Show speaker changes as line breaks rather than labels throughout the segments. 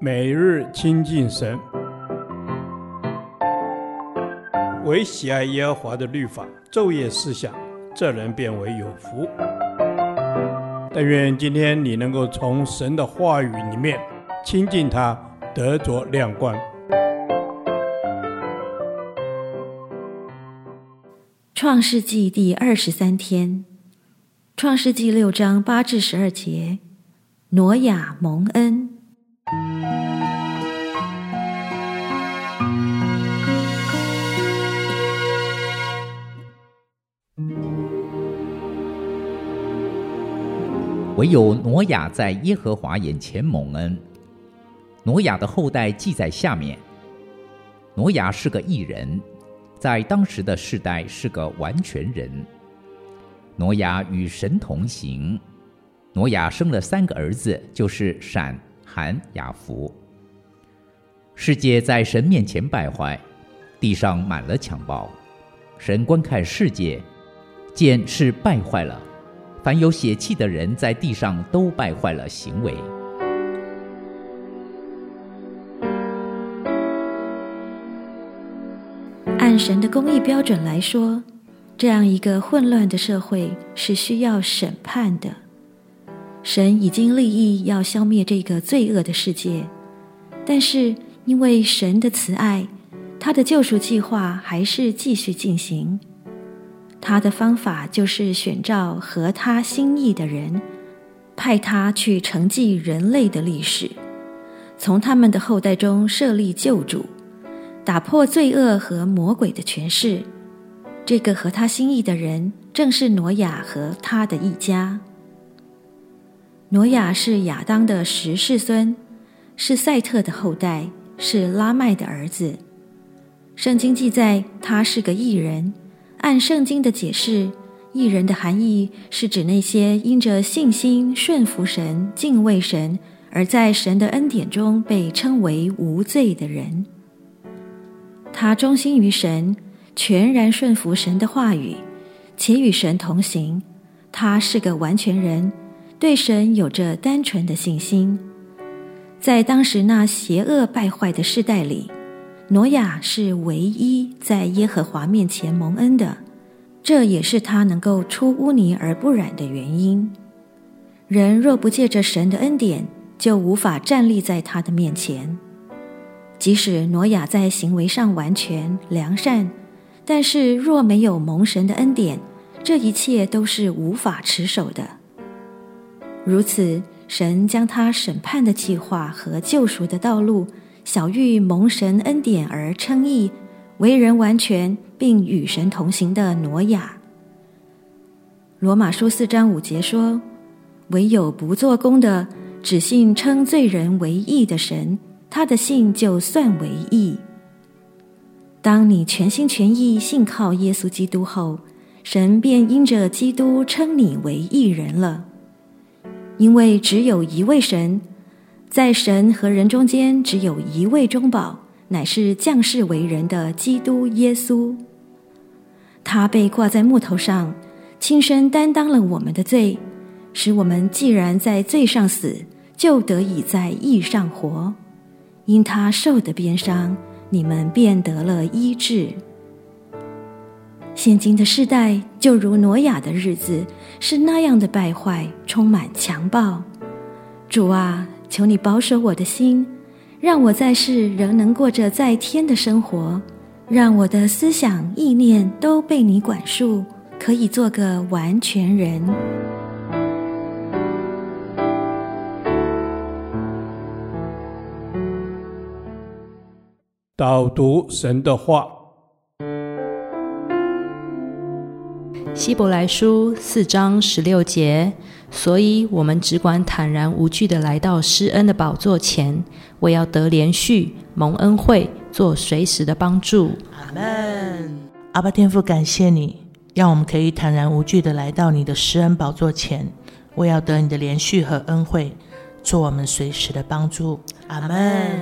每日亲近神，唯喜爱耶和华的律法，昼夜思想，这人便为有福。但愿今天你能够从神的话语里面亲近他，得着亮光。
创世纪第二十三天，创世纪六章八至十二节，挪亚蒙恩。
唯有挪亚在耶和华眼前蒙恩。挪亚的后代记在下面。挪亚是个义人，在当时的世代是个完全人。挪亚与神同行。挪亚生了三个儿子，就是闪、含、雅弗。世界在神面前败坏，地上满了强暴。神观看世界，见是败坏了。凡有血气的人在地上都败坏了行为。
按神的公义标准来说，这样一个混乱的社会是需要审判的。神已经立意要消灭这个罪恶的世界，但是因为神的慈爱，他的救赎计划还是继续进行。他的方法就是选召合他心意的人，派他去承继人类的历史，从他们的后代中设立救主，打破罪恶和魔鬼的权势。这个合他心意的人正是挪亚和他的一家。挪亚是亚当的十世孙，是赛特的后代，是拉麦的儿子。圣经记载他是个异人。按圣经的解释，义人的含义是指那些因着信心顺服神、敬畏神，而在神的恩典中被称为无罪的人。他忠心于神，全然顺服神的话语，且与神同行。他是个完全人，对神有着单纯的信心。在当时那邪恶败坏的世代里，挪亚是唯一在耶和华面前蒙恩的，这也是他能够出污泥而不染的原因。人若不借着神的恩典，就无法站立在他的面前。即使挪亚在行为上完全良善，但是若没有蒙神的恩典，这一切都是无法持守的。如此，神将他审判的计划和救赎的道路。小玉蒙神恩典而称义、为人完全并与神同行的挪亚。罗马书四章五节说：“唯有不做工的，只信称罪人为义的神，他的信就算为义。”当你全心全意信靠耶稣基督后，神便因着基督称你为义人了，因为只有一位神。在神和人中间，只有一位中保，乃是降世为人的基督耶稣。他被挂在木头上，亲身担当了我们的罪，使我们既然在罪上死，就得以在义上活。因他受的鞭伤，你们便得了医治。现今的世代，就如挪亚的日子，是那样的败坏，充满强暴。主啊！求你保守我的心，让我在世仍能过着在天的生活，让我的思想意念都被你管束，可以做个完全人。
导读神的话，
希伯来书四章十六节。所以，我们只管坦然无惧地来到施恩的宝座前，我要得连续、蒙恩惠、做随时的帮助。
阿门。阿爸天父，感谢你，让我们可以坦然无惧地来到你的施恩宝座前，我要得你的连续和恩惠，做我们随时的帮助。阿门。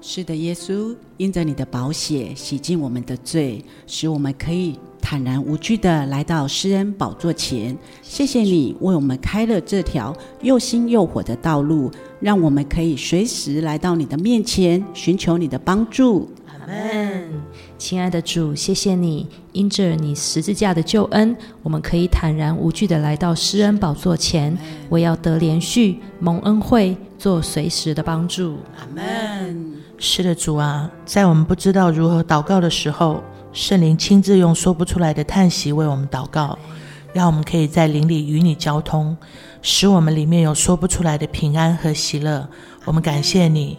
是的，耶稣，因着你的宝血洗净我们的罪，使我们可以。坦然无惧地来到施恩宝座前。谢谢你为我们开了这条又新又火的道路，让我们可以随时来到你的面前，寻求你的帮助。
阿门。亲爱的主，谢谢你，因着你十字架的救恩，我们可以坦然无惧地来到施恩宝座前。我要得连续蒙恩惠，做随时的帮助。
阿门。
是的，主啊，在我们不知道如何祷告的时候，圣灵亲自用说不出来的叹息为我们祷告，让我们可以在灵里与你交通，使我们里面有说不出来的平安和喜乐。我们感谢你。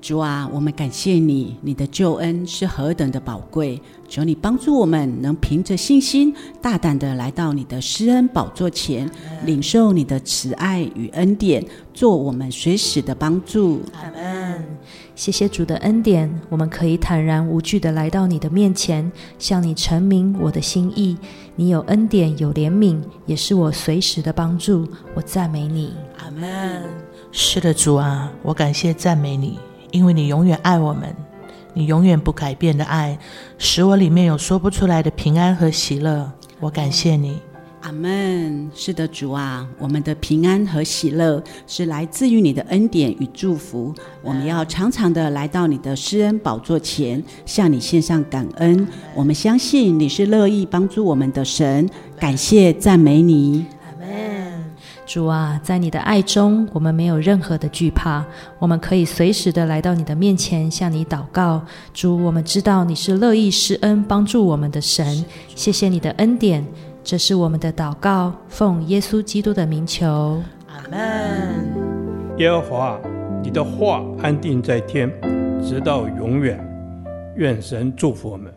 主啊，我们感谢你，你的救恩是何等的宝贵。求你帮助我们，能凭着信心，大胆的来到你的施恩宝座前，领受你的慈爱与恩典，做我们随时的帮助。
阿门。谢谢主的恩典，我们可以坦然无惧的来到你的面前，向你陈明我的心意。你有恩典，有怜悯，也是我随时的帮助。我赞美你。
阿门。
是的，主啊，我感谢赞美你。因为你永远爱我们，你永远不改变的爱，使我里面有说不出来的平安和喜乐。我感谢你，
阿门。是的，主啊，我们的平安和喜乐是来自于你的恩典与祝福。我们要常常的来到你的施恩宝座前，向你献上感恩。我们相信你是乐意帮助我们的神，感谢赞美你。
主啊，在你的爱中，我们没有任何的惧怕，我们可以随时的来到你的面前，向你祷告。主，我们知道你是乐意施恩帮助我们的神，谢谢你的恩典，这是我们的祷告，奉耶稣基督的名求，阿门。
耶和华，你的话安定在天，直到永远。愿神祝福我们。